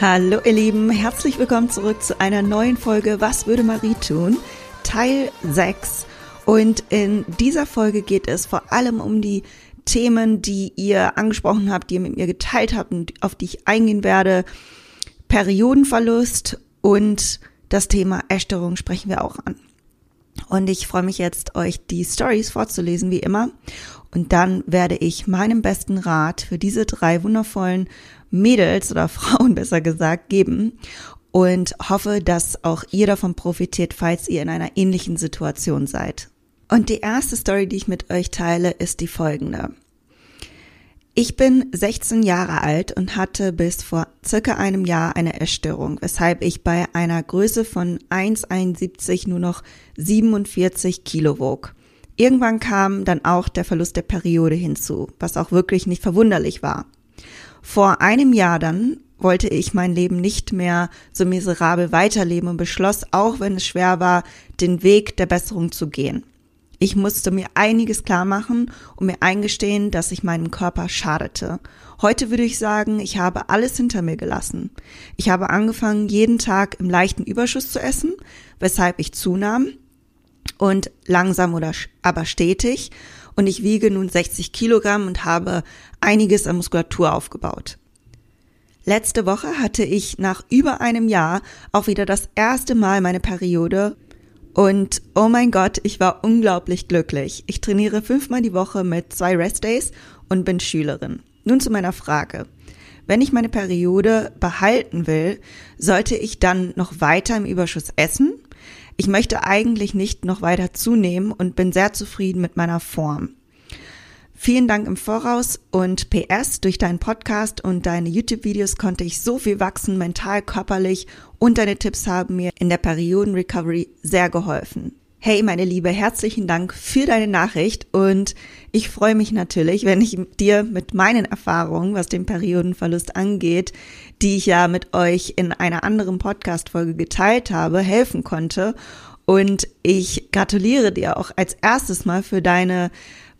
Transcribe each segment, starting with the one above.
Hallo ihr Lieben, herzlich willkommen zurück zu einer neuen Folge Was würde Marie tun? Teil 6. Und in dieser Folge geht es vor allem um die Themen, die ihr angesprochen habt, die ihr mit mir geteilt habt und auf die ich eingehen werde. Periodenverlust und das Thema Essstörung sprechen wir auch an. Und ich freue mich jetzt, euch die Stories vorzulesen, wie immer. Und dann werde ich meinen besten Rat für diese drei wundervollen Mädels oder Frauen besser gesagt geben und hoffe, dass auch ihr davon profitiert, falls ihr in einer ähnlichen Situation seid. Und die erste Story, die ich mit euch teile, ist die folgende. Ich bin 16 Jahre alt und hatte bis vor circa einem Jahr eine Essstörung, weshalb ich bei einer Größe von 1,71 nur noch 47 Kilo wog. Irgendwann kam dann auch der Verlust der Periode hinzu, was auch wirklich nicht verwunderlich war. Vor einem Jahr dann wollte ich mein Leben nicht mehr so miserabel weiterleben und beschloss, auch wenn es schwer war, den Weg der Besserung zu gehen. Ich musste mir einiges klar machen und mir eingestehen, dass ich meinem Körper schadete. Heute würde ich sagen, ich habe alles hinter mir gelassen. Ich habe angefangen, jeden Tag im leichten Überschuss zu essen, weshalb ich zunahm und langsam oder aber stetig und ich wiege nun 60 Kilogramm und habe einiges an Muskulatur aufgebaut. Letzte Woche hatte ich nach über einem Jahr auch wieder das erste Mal meine Periode und oh mein Gott, ich war unglaublich glücklich. Ich trainiere fünfmal die Woche mit zwei Restdays und bin Schülerin. Nun zu meiner Frage. Wenn ich meine Periode behalten will, sollte ich dann noch weiter im Überschuss essen ich möchte eigentlich nicht noch weiter zunehmen und bin sehr zufrieden mit meiner Form. Vielen Dank im Voraus und PS, durch deinen Podcast und deine YouTube-Videos konnte ich so viel wachsen, mental, körperlich und deine Tipps haben mir in der Perioden-Recovery sehr geholfen. Hey, meine Liebe, herzlichen Dank für deine Nachricht und ich freue mich natürlich, wenn ich dir mit meinen Erfahrungen, was den Periodenverlust angeht, die ich ja mit euch in einer anderen Podcast-Folge geteilt habe, helfen konnte. Und ich gratuliere dir auch als erstes mal für deine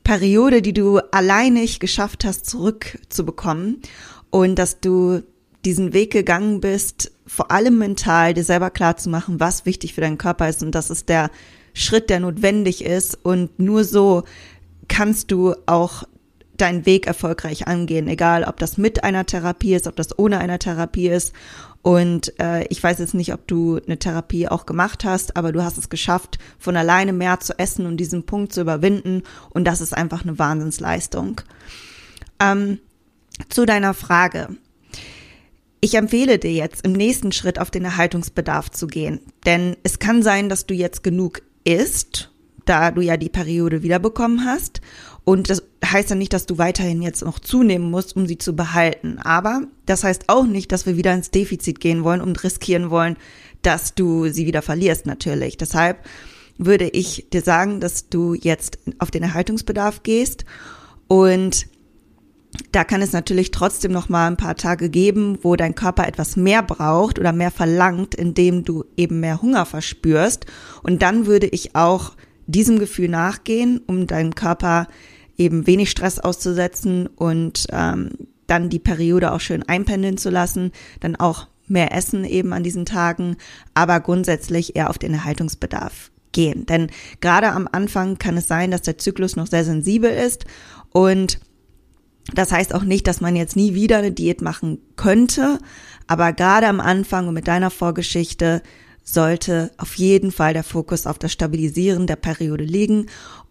Periode, die du alleinig geschafft hast, zurückzubekommen und dass du diesen Weg gegangen bist, vor allem mental dir selber klar zu machen, was wichtig für deinen Körper ist und das ist der Schritt, der notwendig ist. Und nur so kannst du auch deinen Weg erfolgreich angehen, egal ob das mit einer Therapie ist, ob das ohne einer Therapie ist. Und äh, ich weiß jetzt nicht, ob du eine Therapie auch gemacht hast, aber du hast es geschafft, von alleine mehr zu essen und diesen Punkt zu überwinden. Und das ist einfach eine Wahnsinnsleistung. Ähm, zu deiner Frage. Ich empfehle dir jetzt im nächsten Schritt auf den Erhaltungsbedarf zu gehen, denn es kann sein, dass du jetzt genug isst, da du ja die Periode wiederbekommen hast. Und das heißt ja nicht, dass du weiterhin jetzt noch zunehmen musst, um sie zu behalten. Aber das heißt auch nicht, dass wir wieder ins Defizit gehen wollen und riskieren wollen, dass du sie wieder verlierst natürlich. Deshalb würde ich dir sagen, dass du jetzt auf den Erhaltungsbedarf gehst und da kann es natürlich trotzdem noch mal ein paar Tage geben, wo dein Körper etwas mehr braucht oder mehr verlangt, indem du eben mehr Hunger verspürst. Und dann würde ich auch diesem Gefühl nachgehen, um deinem Körper eben wenig Stress auszusetzen und ähm, dann die Periode auch schön einpendeln zu lassen, dann auch mehr essen eben an diesen Tagen, aber grundsätzlich eher auf den Erhaltungsbedarf gehen. Denn gerade am Anfang kann es sein, dass der Zyklus noch sehr sensibel ist und das heißt auch nicht, dass man jetzt nie wieder eine Diät machen könnte, aber gerade am Anfang und mit deiner Vorgeschichte sollte auf jeden Fall der Fokus auf das Stabilisieren der Periode liegen.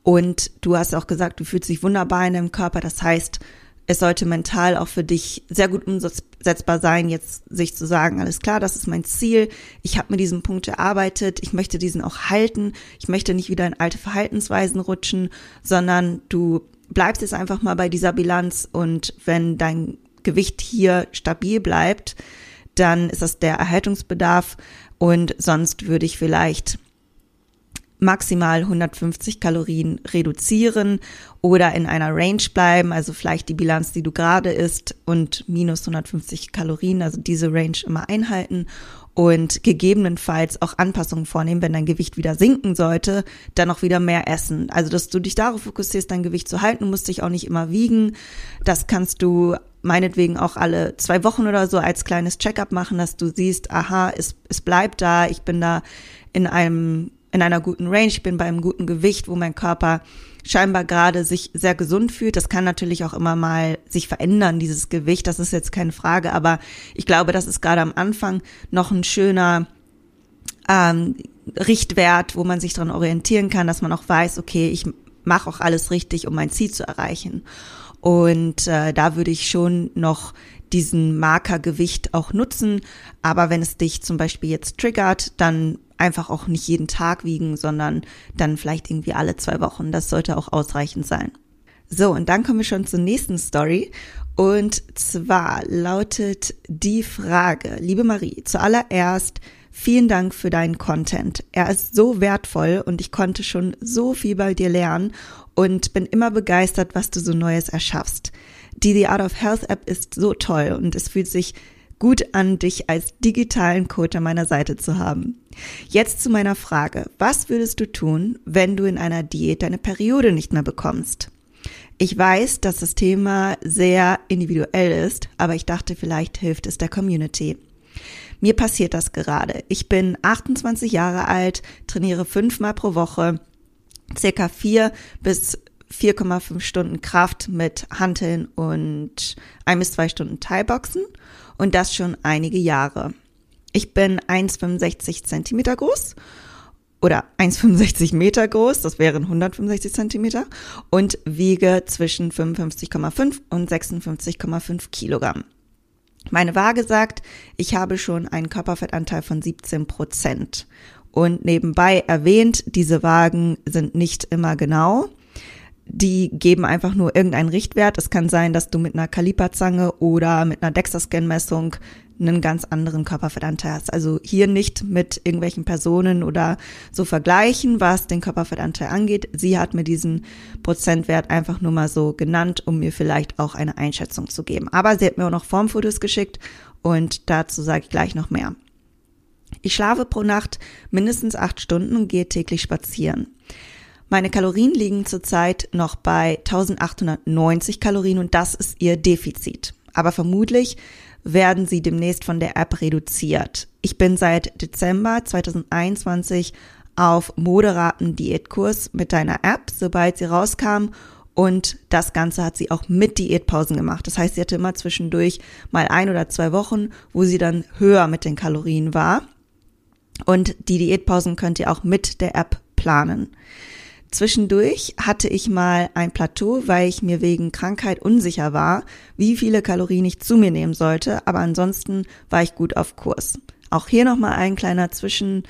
Und du hast auch gesagt, du fühlst dich wunderbar in deinem Körper. Das heißt, es sollte mental auch für dich sehr gut umsetzbar sein, jetzt sich zu sagen, alles klar, das ist mein Ziel, ich habe mir diesen Punkt erarbeitet, ich möchte diesen auch halten, ich möchte nicht wieder in alte Verhaltensweisen rutschen, sondern du bleibst jetzt einfach mal bei dieser Bilanz. Und wenn dein Gewicht hier stabil bleibt, dann ist das der Erhaltungsbedarf. Und sonst würde ich vielleicht maximal 150 Kalorien reduzieren oder in einer Range bleiben, also vielleicht die Bilanz, die du gerade isst und minus 150 Kalorien, also diese Range immer einhalten und gegebenenfalls auch Anpassungen vornehmen, wenn dein Gewicht wieder sinken sollte, dann auch wieder mehr essen. Also, dass du dich darauf fokussierst, dein Gewicht zu halten, musst dich auch nicht immer wiegen. Das kannst du meinetwegen auch alle zwei Wochen oder so als kleines Checkup machen, dass du siehst, aha, es, es bleibt da, ich bin da in einem in einer guten Range, ich bin bei einem guten Gewicht, wo mein Körper scheinbar gerade sich sehr gesund fühlt. Das kann natürlich auch immer mal sich verändern, dieses Gewicht, das ist jetzt keine Frage, aber ich glaube, das ist gerade am Anfang noch ein schöner ähm, Richtwert, wo man sich dran orientieren kann, dass man auch weiß, okay, ich mache auch alles richtig, um mein Ziel zu erreichen. Und äh, da würde ich schon noch diesen Markergewicht auch nutzen. Aber wenn es dich zum Beispiel jetzt triggert, dann einfach auch nicht jeden Tag wiegen, sondern dann vielleicht irgendwie alle zwei Wochen. Das sollte auch ausreichend sein. So, und dann kommen wir schon zur nächsten Story. Und zwar lautet die Frage, liebe Marie, zuallererst vielen Dank für deinen Content. Er ist so wertvoll und ich konnte schon so viel bei dir lernen und bin immer begeistert, was du so Neues erschaffst. Die The Art of Health App ist so toll und es fühlt sich gut an, dich als digitalen Coach an meiner Seite zu haben. Jetzt zu meiner Frage. Was würdest du tun, wenn du in einer Diät deine Periode nicht mehr bekommst? Ich weiß, dass das Thema sehr individuell ist, aber ich dachte, vielleicht hilft es der Community. Mir passiert das gerade. Ich bin 28 Jahre alt, trainiere fünfmal pro Woche, circa vier bis 4,5 Stunden Kraft mit Hanteln und ein bis zwei Stunden Thai-Boxen und das schon einige Jahre. Ich bin 1,65 Zentimeter groß oder 1,65 Meter groß, das wären 165 Zentimeter und wiege zwischen 55,5 und 56,5 Kilogramm. Meine Waage sagt, ich habe schon einen Körperfettanteil von 17 Prozent. Und nebenbei erwähnt, diese Wagen sind nicht immer genau die geben einfach nur irgendeinen Richtwert. Es kann sein, dass du mit einer Kaliperzange oder mit einer DEXA-Scan-Messung einen ganz anderen Körperfettanteil hast. Also hier nicht mit irgendwelchen Personen oder so vergleichen, was den Körperfettanteil angeht. Sie hat mir diesen Prozentwert einfach nur mal so genannt, um mir vielleicht auch eine Einschätzung zu geben. Aber sie hat mir auch noch Formfotos geschickt und dazu sage ich gleich noch mehr. Ich schlafe pro Nacht mindestens acht Stunden und gehe täglich spazieren. Meine Kalorien liegen zurzeit noch bei 1890 Kalorien und das ist ihr Defizit. Aber vermutlich werden sie demnächst von der App reduziert. Ich bin seit Dezember 2021 auf moderaten Diätkurs mit deiner App, sobald sie rauskam. Und das Ganze hat sie auch mit Diätpausen gemacht. Das heißt, sie hatte immer zwischendurch mal ein oder zwei Wochen, wo sie dann höher mit den Kalorien war. Und die Diätpausen könnt ihr auch mit der App planen. Zwischendurch hatte ich mal ein Plateau, weil ich mir wegen Krankheit unsicher war, wie viele Kalorien ich zu mir nehmen sollte, aber ansonsten war ich gut auf Kurs. Auch hier nochmal ein kleiner Zwischen,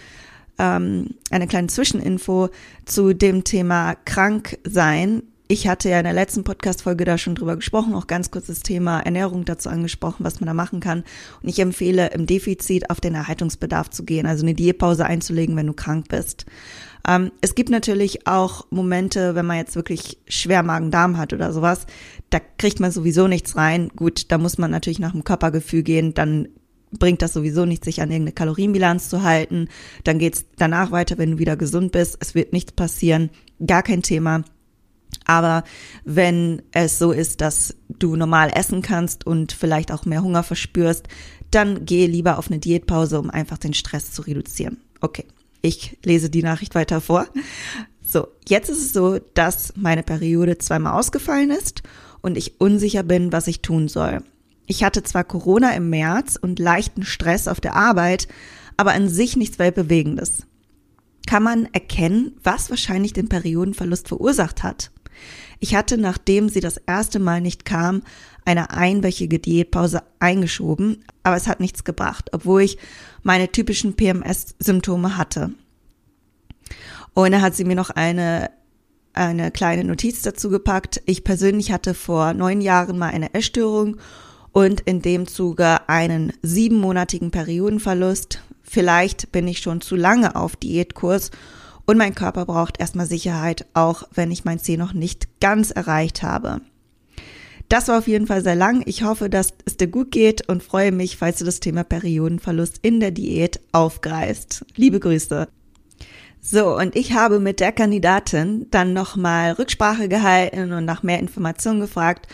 ähm, eine kleine Zwischeninfo zu dem Thema krank sein. Ich hatte ja in der letzten Podcast-Folge da schon drüber gesprochen, auch ganz kurz das Thema Ernährung dazu angesprochen, was man da machen kann. Und ich empfehle, im Defizit auf den Erhaltungsbedarf zu gehen, also eine Diätpause einzulegen, wenn du krank bist. Ähm, es gibt natürlich auch Momente, wenn man jetzt wirklich schwer Magen-Darm hat oder sowas, da kriegt man sowieso nichts rein. Gut, da muss man natürlich nach dem Körpergefühl gehen, dann bringt das sowieso nichts, sich an irgendeine Kalorienbilanz zu halten. Dann geht's danach weiter, wenn du wieder gesund bist. Es wird nichts passieren, gar kein Thema. Aber wenn es so ist, dass du normal essen kannst und vielleicht auch mehr Hunger verspürst, dann gehe lieber auf eine Diätpause, um einfach den Stress zu reduzieren. Okay. Ich lese die Nachricht weiter vor. So, jetzt ist es so, dass meine Periode zweimal ausgefallen ist und ich unsicher bin, was ich tun soll. Ich hatte zwar Corona im März und leichten Stress auf der Arbeit, aber an sich nichts Weltbewegendes. Kann man erkennen, was wahrscheinlich den Periodenverlust verursacht hat? Ich hatte, nachdem sie das erste Mal nicht kam, eine einwöchige Diätpause eingeschoben, aber es hat nichts gebracht, obwohl ich meine typischen PMS-Symptome hatte. Und da hat sie mir noch eine, eine kleine Notiz dazu gepackt. Ich persönlich hatte vor neun Jahren mal eine Essstörung und in dem Zuge einen siebenmonatigen Periodenverlust. Vielleicht bin ich schon zu lange auf Diätkurs und mein Körper braucht erstmal Sicherheit, auch wenn ich mein Ziel noch nicht ganz erreicht habe. Das war auf jeden Fall sehr lang. Ich hoffe, dass es dir gut geht und freue mich, falls du das Thema Periodenverlust in der Diät aufgreifst. Liebe Grüße. So, und ich habe mit der Kandidatin dann nochmal Rücksprache gehalten und nach mehr Informationen gefragt.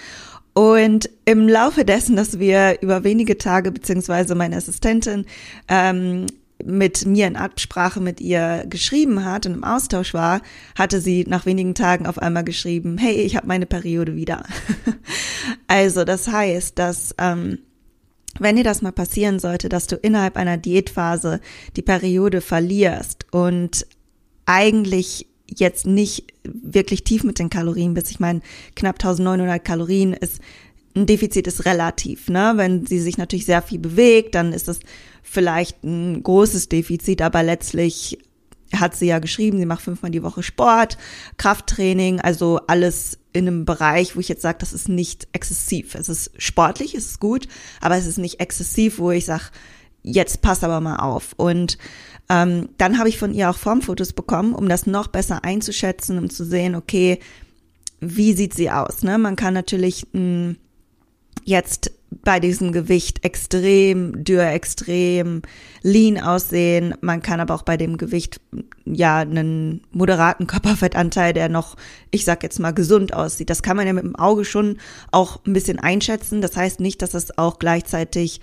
Und im Laufe dessen, dass wir über wenige Tage, beziehungsweise meine Assistentin ähm, mit mir in Absprache mit ihr geschrieben hat und im Austausch war, hatte sie nach wenigen Tagen auf einmal geschrieben, hey, ich habe meine Periode wieder. also das heißt, dass ähm, wenn dir das mal passieren sollte, dass du innerhalb einer Diätphase die Periode verlierst und eigentlich jetzt nicht wirklich tief mit den Kalorien bist, ich meine, knapp 1900 Kalorien ist ein Defizit ist relativ, ne? Wenn sie sich natürlich sehr viel bewegt, dann ist das vielleicht ein großes Defizit, aber letztlich hat sie ja geschrieben, sie macht fünfmal die Woche Sport, Krafttraining, also alles in einem Bereich, wo ich jetzt sage, das ist nicht exzessiv. Es ist sportlich, es ist gut, aber es ist nicht exzessiv, wo ich sage, jetzt pass aber mal auf. Und ähm, dann habe ich von ihr auch Formfotos bekommen, um das noch besser einzuschätzen, um zu sehen, okay, wie sieht sie aus? Ne? Man kann natürlich hm, jetzt bei diesem Gewicht extrem dürr, extrem lean aussehen. Man kann aber auch bei dem Gewicht ja einen moderaten Körperfettanteil, der noch, ich sag jetzt mal, gesund aussieht. Das kann man ja mit dem Auge schon auch ein bisschen einschätzen. Das heißt nicht, dass es auch gleichzeitig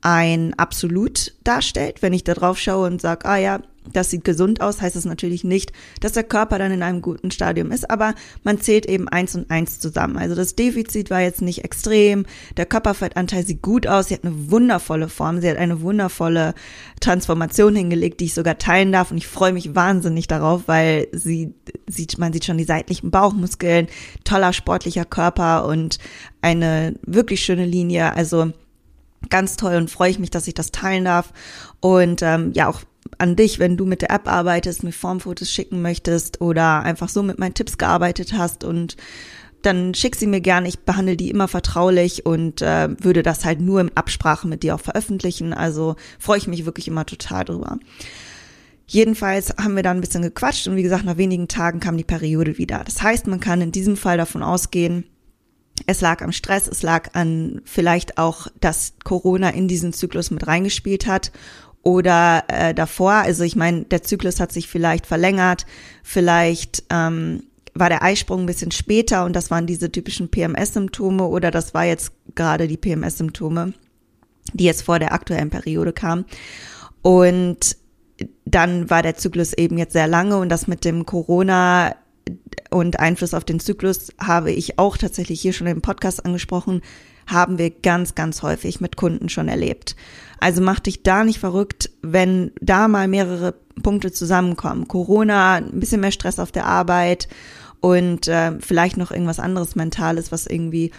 ein Absolut darstellt. Wenn ich da drauf schaue und sage, ah ja, das sieht gesund aus, heißt es natürlich nicht, dass der Körper dann in einem guten Stadium ist, aber man zählt eben eins und eins zusammen. Also das Defizit war jetzt nicht extrem, der Körperfettanteil sieht gut aus, sie hat eine wundervolle Form, sie hat eine wundervolle Transformation hingelegt, die ich sogar teilen darf. Und ich freue mich wahnsinnig darauf, weil sie sieht, man sieht schon die seitlichen Bauchmuskeln, toller sportlicher Körper und eine wirklich schöne Linie, also ganz toll und freue ich mich, dass ich das teilen darf. Und ähm, ja auch an dich, wenn du mit der App arbeitest, mir Formfotos schicken möchtest oder einfach so mit meinen Tipps gearbeitet hast und dann schick sie mir gerne. Ich behandle die immer vertraulich und äh, würde das halt nur in Absprache mit dir auch veröffentlichen. Also freue ich mich wirklich immer total drüber. Jedenfalls haben wir dann ein bisschen gequatscht und wie gesagt, nach wenigen Tagen kam die Periode wieder. Das heißt, man kann in diesem Fall davon ausgehen, es lag am Stress, es lag an vielleicht auch, dass Corona in diesen Zyklus mit reingespielt hat oder äh, davor. Also ich meine, der Zyklus hat sich vielleicht verlängert, vielleicht ähm, war der Eisprung ein bisschen später und das waren diese typischen PMS-Symptome oder das war jetzt gerade die PMS-Symptome, die jetzt vor der aktuellen Periode kamen. Und dann war der Zyklus eben jetzt sehr lange und das mit dem Corona und Einfluss auf den Zyklus habe ich auch tatsächlich hier schon im Podcast angesprochen, haben wir ganz, ganz häufig mit Kunden schon erlebt. Also mach dich da nicht verrückt, wenn da mal mehrere Punkte zusammenkommen. Corona, ein bisschen mehr Stress auf der Arbeit und äh, vielleicht noch irgendwas anderes Mentales, was irgendwie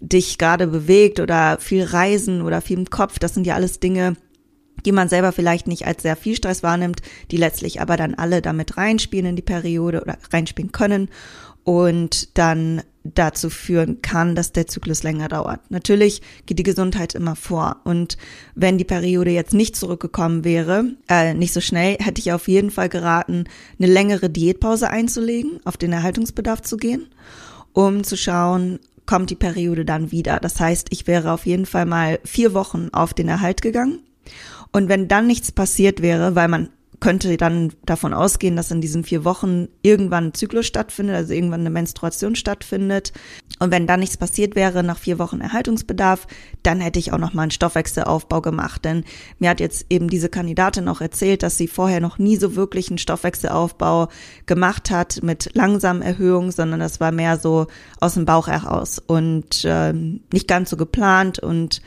dich gerade bewegt oder viel Reisen oder viel im Kopf. Das sind ja alles Dinge, die man selber vielleicht nicht als sehr viel Stress wahrnimmt, die letztlich aber dann alle damit reinspielen in die Periode oder reinspielen können und dann dazu führen kann, dass der Zyklus länger dauert. Natürlich geht die Gesundheit immer vor und wenn die Periode jetzt nicht zurückgekommen wäre, äh, nicht so schnell, hätte ich auf jeden Fall geraten, eine längere Diätpause einzulegen, auf den Erhaltungsbedarf zu gehen, um zu schauen, kommt die Periode dann wieder. Das heißt, ich wäre auf jeden Fall mal vier Wochen auf den Erhalt gegangen und wenn dann nichts passiert wäre, weil man könnte dann davon ausgehen, dass in diesen vier Wochen irgendwann ein Zyklus stattfindet, also irgendwann eine Menstruation stattfindet. Und wenn dann nichts passiert wäre nach vier Wochen Erhaltungsbedarf, dann hätte ich auch noch mal einen Stoffwechselaufbau gemacht. Denn mir hat jetzt eben diese Kandidatin auch erzählt, dass sie vorher noch nie so wirklich einen Stoffwechselaufbau gemacht hat mit langsamen Erhöhungen, sondern das war mehr so aus dem Bauch heraus und äh, nicht ganz so geplant und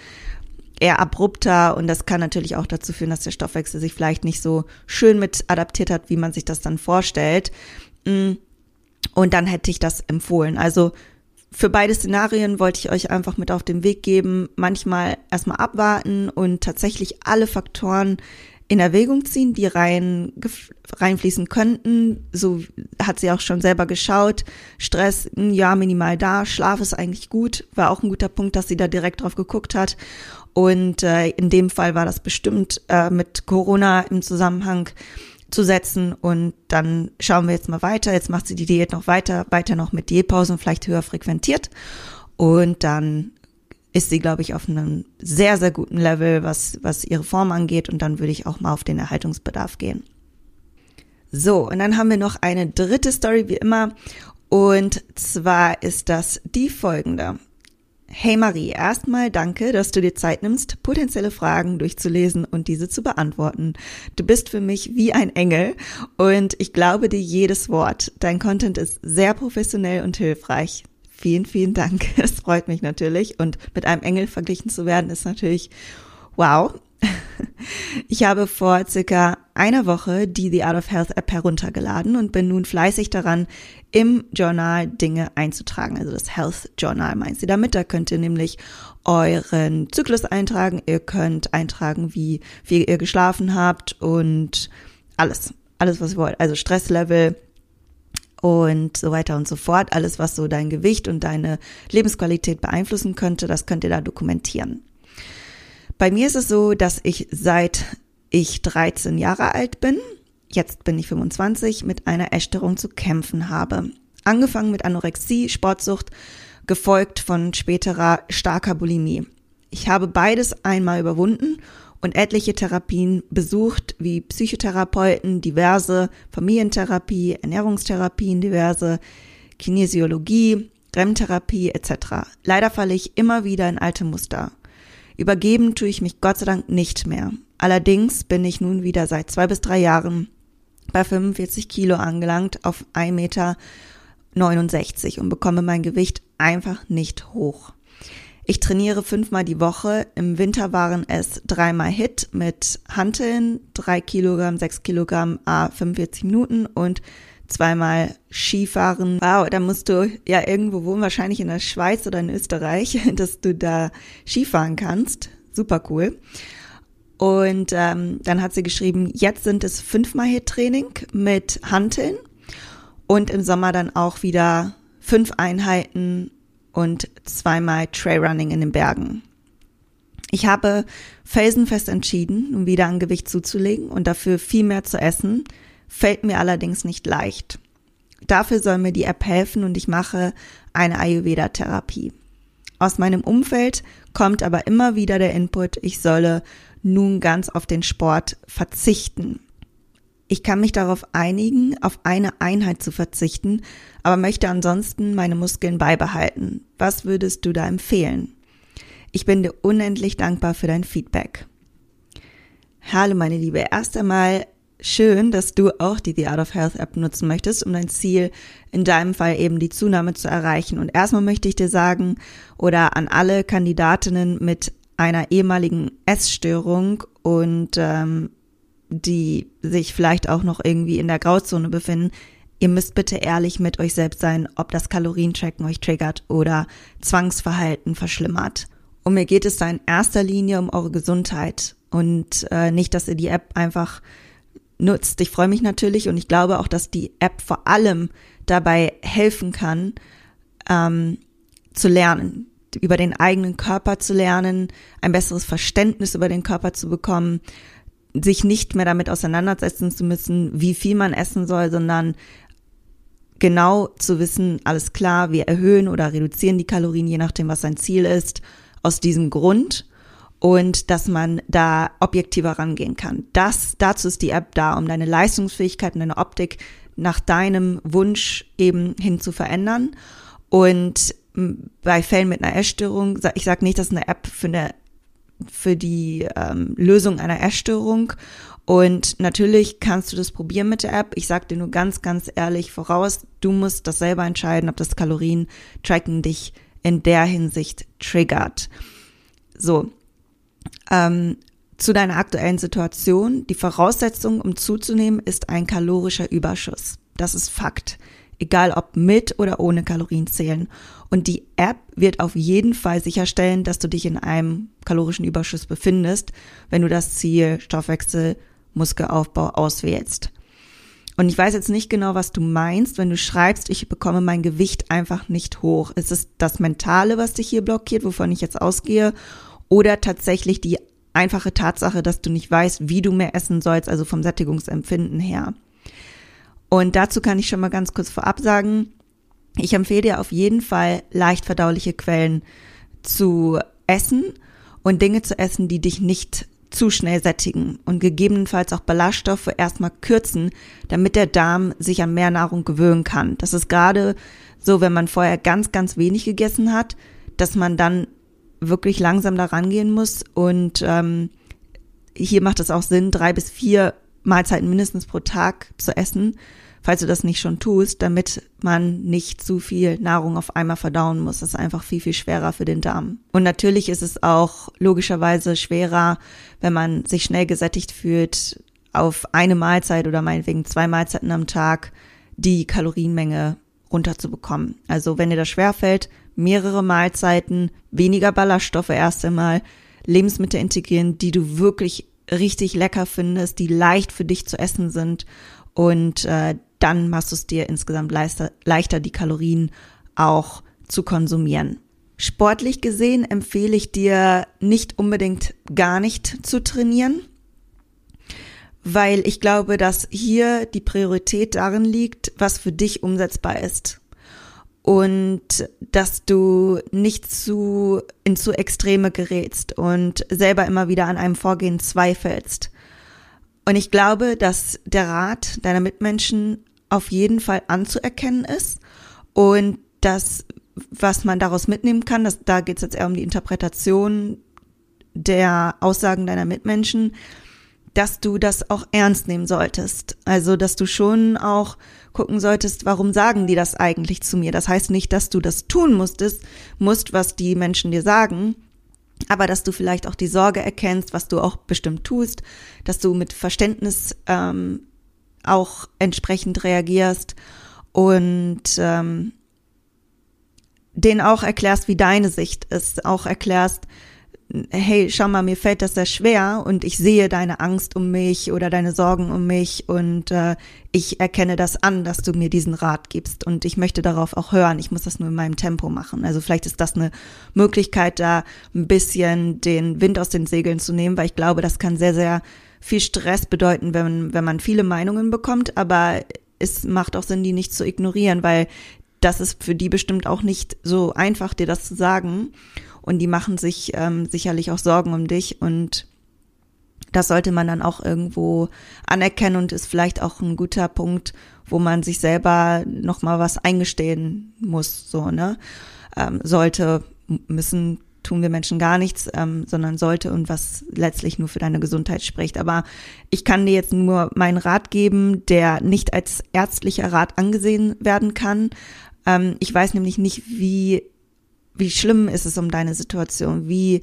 eher abrupter und das kann natürlich auch dazu führen, dass der Stoffwechsel sich vielleicht nicht so schön mit adaptiert hat, wie man sich das dann vorstellt. Mm. Und dann hätte ich das empfohlen. Also für beide Szenarien wollte ich euch einfach mit auf den Weg geben, manchmal erstmal abwarten und tatsächlich alle Faktoren in Erwägung ziehen, die rein, reinfließen könnten. So hat sie auch schon selber geschaut. Stress, ja, minimal da. Schlaf ist eigentlich gut. War auch ein guter Punkt, dass sie da direkt drauf geguckt hat. Und äh, in dem Fall war das bestimmt äh, mit Corona im Zusammenhang zu setzen. Und dann schauen wir jetzt mal weiter. Jetzt macht sie die Diät noch weiter, weiter noch mit Diätpausen, vielleicht höher frequentiert. Und dann ist sie, glaube ich, auf einem sehr, sehr guten Level, was, was ihre Form angeht. Und dann würde ich auch mal auf den Erhaltungsbedarf gehen. So, und dann haben wir noch eine dritte Story, wie immer. Und zwar ist das die folgende. Hey Marie, erstmal danke, dass du dir Zeit nimmst, potenzielle Fragen durchzulesen und diese zu beantworten. Du bist für mich wie ein Engel und ich glaube dir jedes Wort. Dein Content ist sehr professionell und hilfreich. Vielen, vielen Dank. Es freut mich natürlich. Und mit einem Engel verglichen zu werden, ist natürlich wow. Ich habe vor circa einer Woche die The Art of Health App heruntergeladen und bin nun fleißig daran, im Journal Dinge einzutragen. Also das Health Journal meint sie damit. Da könnt ihr nämlich euren Zyklus eintragen. Ihr könnt eintragen, wie viel ihr geschlafen habt und alles. Alles, was ihr wollt. Also Stresslevel, und so weiter und so fort. Alles, was so dein Gewicht und deine Lebensqualität beeinflussen könnte, das könnt ihr da dokumentieren. Bei mir ist es so, dass ich seit ich 13 Jahre alt bin, jetzt bin ich 25, mit einer Essstörung zu kämpfen habe. Angefangen mit Anorexie, Sportsucht, gefolgt von späterer starker Bulimie. Ich habe beides einmal überwunden und etliche Therapien besucht, wie Psychotherapeuten, diverse Familientherapie, Ernährungstherapien, diverse Kinesiologie, REM-Therapie etc. Leider falle ich immer wieder in alte Muster. Übergeben tue ich mich Gott sei Dank nicht mehr. Allerdings bin ich nun wieder seit zwei bis drei Jahren bei 45 Kilo angelangt auf 1,69 Meter und bekomme mein Gewicht einfach nicht hoch. Ich trainiere fünfmal die Woche. Im Winter waren es dreimal Hit mit Hanteln, drei Kilogramm, sechs Kilogramm, a 45 Minuten und zweimal Skifahren. Wow, da musst du ja irgendwo wohnen, wahrscheinlich in der Schweiz oder in Österreich, dass du da Skifahren kannst. Super cool. Und ähm, dann hat sie geschrieben, jetzt sind es fünfmal Hit-Training mit Hanteln und im Sommer dann auch wieder fünf Einheiten und zweimal Trailrunning in den Bergen. Ich habe felsenfest entschieden, um wieder an Gewicht zuzulegen und dafür viel mehr zu essen, fällt mir allerdings nicht leicht. Dafür soll mir die App helfen und ich mache eine Ayurveda-Therapie. Aus meinem Umfeld kommt aber immer wieder der Input, ich solle nun ganz auf den Sport verzichten. Ich kann mich darauf einigen, auf eine Einheit zu verzichten, aber möchte ansonsten meine Muskeln beibehalten. Was würdest du da empfehlen? Ich bin dir unendlich dankbar für dein Feedback. Hallo meine Liebe, erst einmal schön, dass du auch die The Art of Health App nutzen möchtest, um dein Ziel, in deinem Fall eben die Zunahme zu erreichen. Und erstmal möchte ich dir sagen, oder an alle Kandidatinnen mit einer ehemaligen Essstörung und ähm, die sich vielleicht auch noch irgendwie in der Grauzone befinden, ihr müsst bitte ehrlich mit euch selbst sein, ob das Kalorientracken euch triggert oder Zwangsverhalten verschlimmert. Und mir geht es da in erster Linie um eure Gesundheit und äh, nicht, dass ihr die App einfach nutzt. Ich freue mich natürlich und ich glaube auch, dass die App vor allem dabei helfen kann, ähm, zu lernen, über den eigenen Körper zu lernen, ein besseres Verständnis über den Körper zu bekommen, sich nicht mehr damit auseinandersetzen zu müssen, wie viel man essen soll, sondern genau zu wissen, alles klar, wir erhöhen oder reduzieren die Kalorien, je nachdem, was sein Ziel ist, aus diesem Grund und dass man da objektiver rangehen kann. Das, dazu ist die App da, um deine Leistungsfähigkeit und deine Optik nach deinem Wunsch eben hin zu verändern. Und bei Fällen mit einer Essstörung, ich sage nicht, dass eine App für eine für die ähm, Lösung einer Essstörung. Und natürlich kannst du das probieren mit der App. Ich sage dir nur ganz, ganz ehrlich voraus, du musst das selber entscheiden, ob das Kalorien-Tracken dich in der Hinsicht triggert. So, ähm, zu deiner aktuellen Situation. Die Voraussetzung, um zuzunehmen, ist ein kalorischer Überschuss. Das ist Fakt egal ob mit oder ohne Kalorien zählen. Und die App wird auf jeden Fall sicherstellen, dass du dich in einem kalorischen Überschuss befindest, wenn du das Ziel Stoffwechsel Muskelaufbau auswählst. Und ich weiß jetzt nicht genau, was du meinst, wenn du schreibst, ich bekomme mein Gewicht einfach nicht hoch. Ist es das Mentale, was dich hier blockiert, wovon ich jetzt ausgehe? Oder tatsächlich die einfache Tatsache, dass du nicht weißt, wie du mehr essen sollst, also vom Sättigungsempfinden her? Und dazu kann ich schon mal ganz kurz vorab sagen, ich empfehle dir auf jeden Fall leicht verdauliche Quellen zu essen und Dinge zu essen, die dich nicht zu schnell sättigen und gegebenenfalls auch Ballaststoffe erstmal kürzen, damit der Darm sich an mehr Nahrung gewöhnen kann. Das ist gerade so, wenn man vorher ganz, ganz wenig gegessen hat, dass man dann wirklich langsam da rangehen muss und ähm, hier macht es auch Sinn, drei bis vier Mahlzeiten mindestens pro Tag zu essen, falls du das nicht schon tust, damit man nicht zu viel Nahrung auf einmal verdauen muss. Das ist einfach viel, viel schwerer für den Darm. Und natürlich ist es auch logischerweise schwerer, wenn man sich schnell gesättigt fühlt, auf eine Mahlzeit oder meinetwegen zwei Mahlzeiten am Tag die Kalorienmenge runterzubekommen. Also wenn dir das schwerfällt, mehrere Mahlzeiten, weniger Ballaststoffe erst einmal, Lebensmittel integrieren, die du wirklich richtig lecker findest, die leicht für dich zu essen sind und äh, dann machst du es dir insgesamt leichter, leichter, die Kalorien auch zu konsumieren. Sportlich gesehen empfehle ich dir nicht unbedingt gar nicht zu trainieren, weil ich glaube, dass hier die Priorität darin liegt, was für dich umsetzbar ist. Und dass du nicht zu, in zu Extreme gerätst und selber immer wieder an einem Vorgehen zweifelst. Und ich glaube, dass der Rat deiner Mitmenschen auf jeden Fall anzuerkennen ist und das, was man daraus mitnehmen kann, das, da geht es jetzt eher um die Interpretation der Aussagen deiner Mitmenschen, dass du das auch ernst nehmen solltest. Also, dass du schon auch gucken solltest, warum sagen die das eigentlich zu mir? Das heißt nicht, dass du das tun musstest, musst, was die Menschen dir sagen, aber dass du vielleicht auch die Sorge erkennst, was du auch bestimmt tust, dass du mit Verständnis ähm, auch entsprechend reagierst und ähm, den auch erklärst, wie deine Sicht ist, auch erklärst, hey, schau mal, mir fällt das sehr schwer und ich sehe deine Angst um mich oder deine Sorgen um mich und äh, ich erkenne das an, dass du mir diesen Rat gibst und ich möchte darauf auch hören. Ich muss das nur in meinem Tempo machen. Also vielleicht ist das eine Möglichkeit, da ein bisschen den Wind aus den Segeln zu nehmen, weil ich glaube, das kann sehr, sehr viel Stress bedeuten, wenn, wenn man viele Meinungen bekommt, aber es macht auch Sinn, die nicht zu ignorieren, weil das ist für die bestimmt auch nicht so einfach, dir das zu sagen. Und die machen sich ähm, sicherlich auch Sorgen um dich und das sollte man dann auch irgendwo anerkennen und ist vielleicht auch ein guter Punkt, wo man sich selber nochmal was eingestehen muss, so, ne? Ähm, sollte, müssen tun wir Menschen gar nichts, ähm, sondern sollte und was letztlich nur für deine Gesundheit spricht. Aber ich kann dir jetzt nur meinen Rat geben, der nicht als ärztlicher Rat angesehen werden kann. Ähm, ich weiß nämlich nicht, wie, wie schlimm ist es um deine Situation, wie,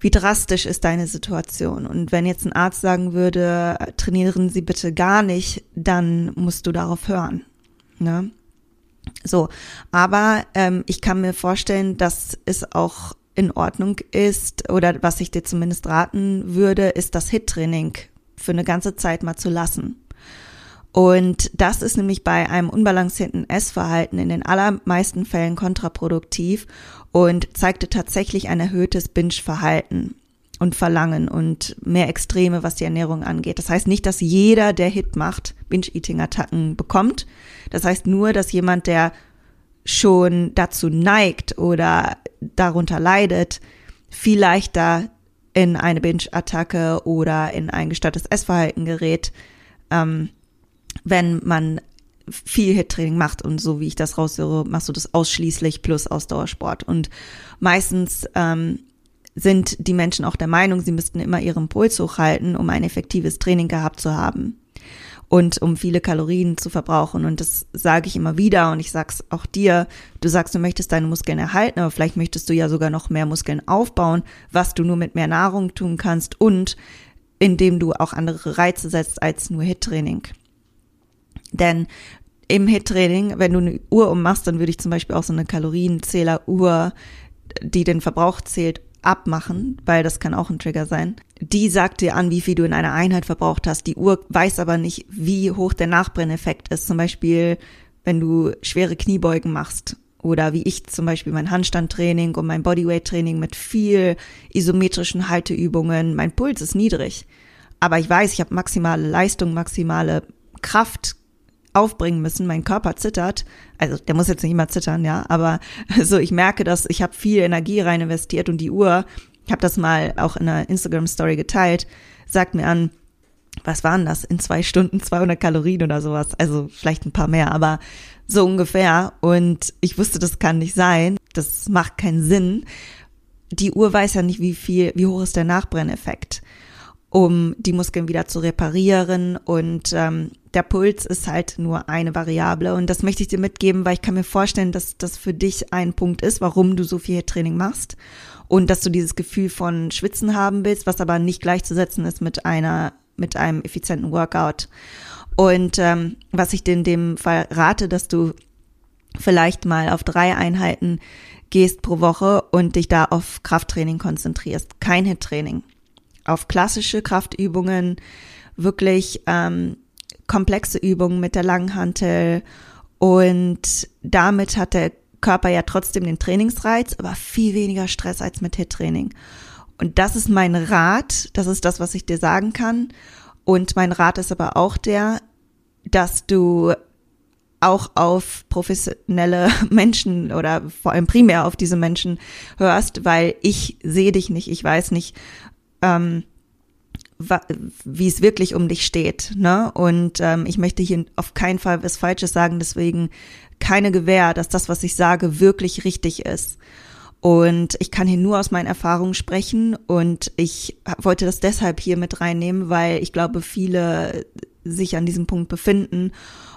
wie drastisch ist deine Situation. Und wenn jetzt ein Arzt sagen würde, trainieren Sie bitte gar nicht, dann musst du darauf hören. Ne? So, aber ähm, ich kann mir vorstellen, dass es auch in Ordnung ist oder was ich dir zumindest raten würde, ist das HIT-Training für eine ganze Zeit mal zu lassen. Und das ist nämlich bei einem unbalancierten Essverhalten in den allermeisten Fällen kontraproduktiv und zeigte tatsächlich ein erhöhtes Binge-Verhalten und Verlangen und mehr Extreme, was die Ernährung angeht. Das heißt nicht, dass jeder, der Hit macht, Binge-Eating-Attacken bekommt. Das heißt nur, dass jemand, der schon dazu neigt oder darunter leidet, viel leichter in eine Binge-Attacke oder in ein gestörtes Essverhalten gerät, ähm, wenn man viel Hit-Training macht und so wie ich das raushöre, machst du das ausschließlich plus Ausdauersport. Und meistens ähm, sind die Menschen auch der Meinung, sie müssten immer ihren Puls hochhalten, um ein effektives Training gehabt zu haben und um viele Kalorien zu verbrauchen. Und das sage ich immer wieder und ich sag's auch dir. Du sagst, du möchtest deine Muskeln erhalten, aber vielleicht möchtest du ja sogar noch mehr Muskeln aufbauen, was du nur mit mehr Nahrung tun kannst und indem du auch andere Reize setzt als nur Hit-Training. Denn im Hit-Training, wenn du eine Uhr ummachst, dann würde ich zum Beispiel auch so eine Kalorienzähler-Uhr, die den Verbrauch zählt, abmachen, weil das kann auch ein Trigger sein. die sagt dir an, wie viel du in einer Einheit verbraucht hast. Die Uhr weiß aber nicht, wie hoch der Nachbrenneffekt ist. Zum Beispiel, wenn du schwere Kniebeugen machst oder wie ich zum Beispiel mein Handstandtraining und mein Bodyweight-Training mit viel isometrischen Halteübungen. Mein Puls ist niedrig, aber ich weiß, ich habe maximale Leistung, maximale Kraft aufbringen müssen. Mein Körper zittert. Also der muss jetzt nicht immer zittern, ja, aber so ich merke, dass ich habe viel Energie rein investiert und die Uhr, ich habe das mal auch in einer Instagram Story geteilt, sagt mir an, was waren das in zwei Stunden 200 Kalorien oder sowas. Also vielleicht ein paar mehr, aber so ungefähr. Und ich wusste, das kann nicht sein. Das macht keinen Sinn. Die Uhr weiß ja nicht, wie viel, wie hoch ist der Nachbrenneffekt, um die Muskeln wieder zu reparieren. Und ähm, der Puls ist halt nur eine Variable. Und das möchte ich dir mitgeben, weil ich kann mir vorstellen, dass das für dich ein Punkt ist, warum du so viel Training machst. Und dass du dieses Gefühl von Schwitzen haben willst, was aber nicht gleichzusetzen ist mit einer, mit einem effizienten Workout. Und ähm, was ich dir in dem Fall rate, dass du vielleicht mal auf drei Einheiten gehst pro Woche und dich da auf Krafttraining konzentrierst. Kein Hit-Training. Auf klassische Kraftübungen, wirklich ähm, komplexe Übungen mit der Langhantel und damit hat der Körper ja trotzdem den Trainingsreiz, aber viel weniger Stress als mit Hit-Training. Und das ist mein Rat, das ist das, was ich dir sagen kann. Und mein Rat ist aber auch der, dass du auch auf professionelle Menschen oder vor allem primär auf diese Menschen hörst, weil ich sehe dich nicht, ich weiß nicht, ähm, wie es wirklich um dich steht. Ne? Und ähm, ich möchte hier auf keinen Fall was Falsches sagen, deswegen keine Gewähr, dass das, was ich sage, wirklich richtig ist. Und ich kann hier nur aus meinen Erfahrungen sprechen und ich wollte das deshalb hier mit reinnehmen, weil ich glaube, viele sich an diesem Punkt befinden.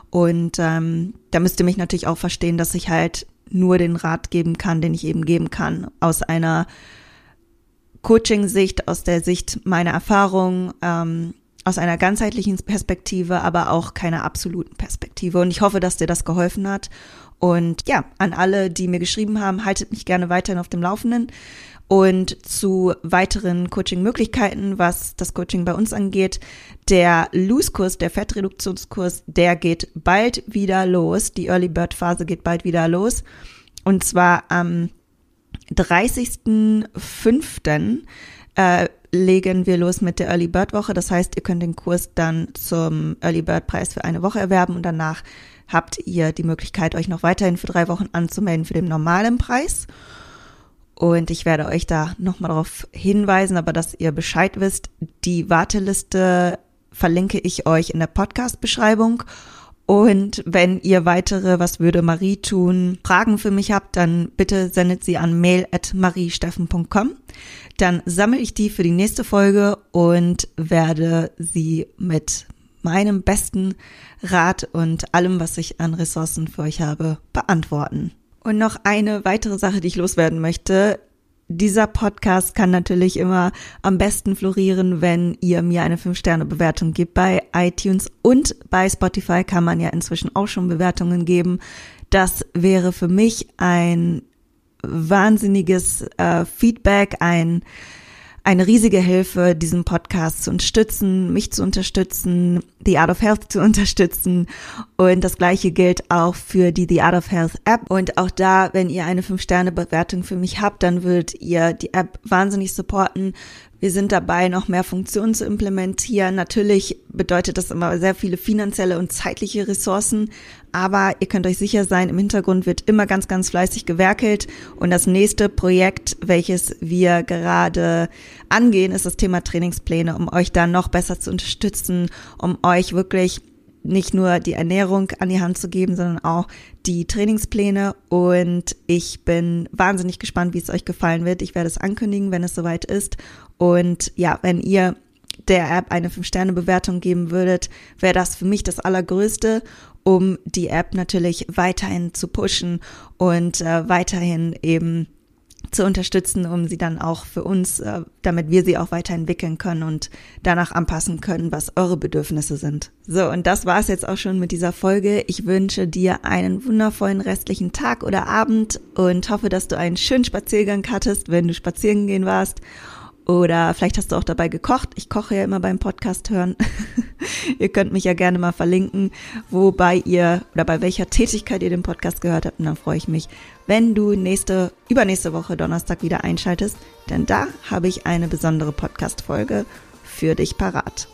Und ähm, da müsste mich natürlich auch verstehen, dass ich halt nur den Rat geben kann, den ich eben geben kann, aus einer Coaching-Sicht, aus der Sicht meiner Erfahrung, ähm, aus einer ganzheitlichen Perspektive, aber auch keiner absoluten Perspektive. Und ich hoffe, dass dir das geholfen hat und ja, an alle, die mir geschrieben haben, haltet mich gerne weiterhin auf dem Laufenden. Und zu weiteren Coaching-Möglichkeiten, was das Coaching bei uns angeht, der Loose-Kurs, der Fettreduktionskurs, der geht bald wieder los. Die Early Bird Phase geht bald wieder los. Und zwar am 30.05. Äh, legen wir los mit der Early Bird Woche. Das heißt, ihr könnt den Kurs dann zum Early Bird Preis für eine Woche erwerben und danach habt ihr die Möglichkeit, euch noch weiterhin für drei Wochen anzumelden für den normalen Preis. Und ich werde euch da nochmal darauf hinweisen, aber dass ihr Bescheid wisst, die Warteliste verlinke ich euch in der Podcast-Beschreibung. Und wenn ihr weitere Was würde Marie tun Fragen für mich habt, dann bitte sendet sie an mail at mariesteffen.com. Dann sammle ich die für die nächste Folge und werde sie mit meinem besten Rat und allem, was ich an Ressourcen für euch habe, beantworten. Und noch eine weitere Sache, die ich loswerden möchte. Dieser Podcast kann natürlich immer am besten florieren, wenn ihr mir eine 5-Sterne-Bewertung gebt bei iTunes und bei Spotify kann man ja inzwischen auch schon Bewertungen geben. Das wäre für mich ein wahnsinniges äh, Feedback, ein eine riesige Hilfe, diesen Podcast zu unterstützen, mich zu unterstützen, The Art of Health zu unterstützen. Und das gleiche gilt auch für die The Art of Health App. Und auch da, wenn ihr eine 5-Sterne-Bewertung für mich habt, dann würdet ihr die App wahnsinnig supporten. Wir sind dabei, noch mehr Funktionen zu implementieren. Natürlich bedeutet das immer sehr viele finanzielle und zeitliche Ressourcen, aber ihr könnt euch sicher sein, im Hintergrund wird immer ganz, ganz fleißig gewerkelt. Und das nächste Projekt, welches wir gerade angehen, ist das Thema Trainingspläne, um euch da noch besser zu unterstützen, um euch wirklich nicht nur die Ernährung an die Hand zu geben, sondern auch die Trainingspläne. Und ich bin wahnsinnig gespannt, wie es euch gefallen wird. Ich werde es ankündigen, wenn es soweit ist. Und ja, wenn ihr der App eine 5-Sterne-Bewertung geben würdet, wäre das für mich das Allergrößte, um die App natürlich weiterhin zu pushen und äh, weiterhin eben zu unterstützen, um sie dann auch für uns, äh, damit wir sie auch weiterentwickeln können und danach anpassen können, was eure Bedürfnisse sind. So, und das war es jetzt auch schon mit dieser Folge. Ich wünsche dir einen wundervollen restlichen Tag oder Abend und hoffe, dass du einen schönen Spaziergang hattest, wenn du spazieren gehen warst. Oder vielleicht hast du auch dabei gekocht. Ich koche ja immer beim Podcast hören. ihr könnt mich ja gerne mal verlinken, wobei ihr oder bei welcher Tätigkeit ihr den Podcast gehört habt. Und dann freue ich mich, wenn du nächste, übernächste Woche Donnerstag wieder einschaltest, denn da habe ich eine besondere Podcast-Folge für dich parat.